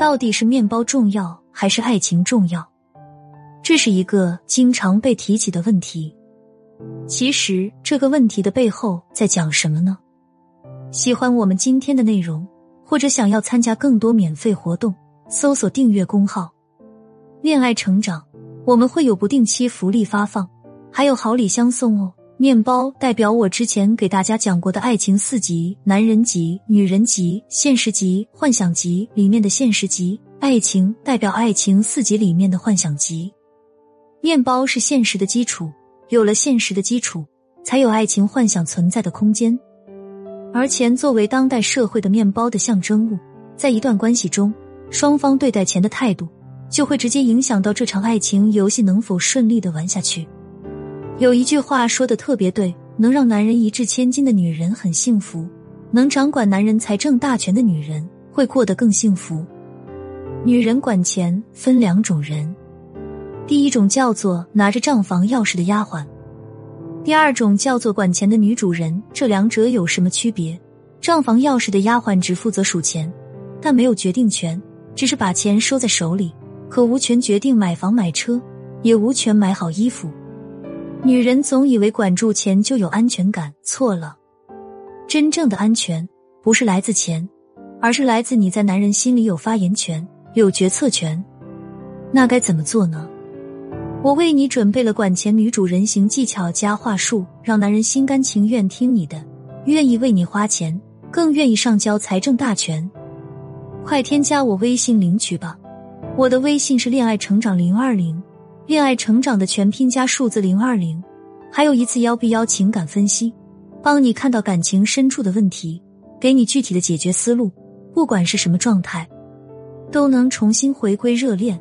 到底是面包重要还是爱情重要？这是一个经常被提起的问题。其实这个问题的背后在讲什么呢？喜欢我们今天的内容，或者想要参加更多免费活动，搜索订阅公号“恋爱成长”，我们会有不定期福利发放，还有好礼相送哦。面包代表我之前给大家讲过的爱情四级：男人级、女人级、现实级、幻想级里面的现实级。爱情代表爱情四级里面的幻想级。面包是现实的基础，有了现实的基础，才有爱情幻想存在的空间。而钱作为当代社会的面包的象征物，在一段关系中，双方对待钱的态度，就会直接影响到这场爱情游戏能否顺利的玩下去。有一句话说的特别对：能让男人一掷千金的女人很幸福，能掌管男人财政大权的女人会过得更幸福。女人管钱分两种人，第一种叫做拿着账房钥匙的丫鬟，第二种叫做管钱的女主人。这两者有什么区别？账房钥匙的丫鬟只负责数钱，但没有决定权，只是把钱收在手里，可无权决定买房买车，也无权买好衣服。女人总以为管住钱就有安全感，错了。真正的安全不是来自钱，而是来自你在男人心里有发言权、有决策权。那该怎么做呢？我为你准备了管钱女主人形技巧加话术，让男人心甘情愿听你的，愿意为你花钱，更愿意上交财政大权。快添加我微信领取吧！我的微信是恋爱成长零二零。恋爱成长的全拼加数字零二零，还有一次幺 B 幺情感分析，帮你看到感情深处的问题，给你具体的解决思路。不管是什么状态，都能重新回归热恋。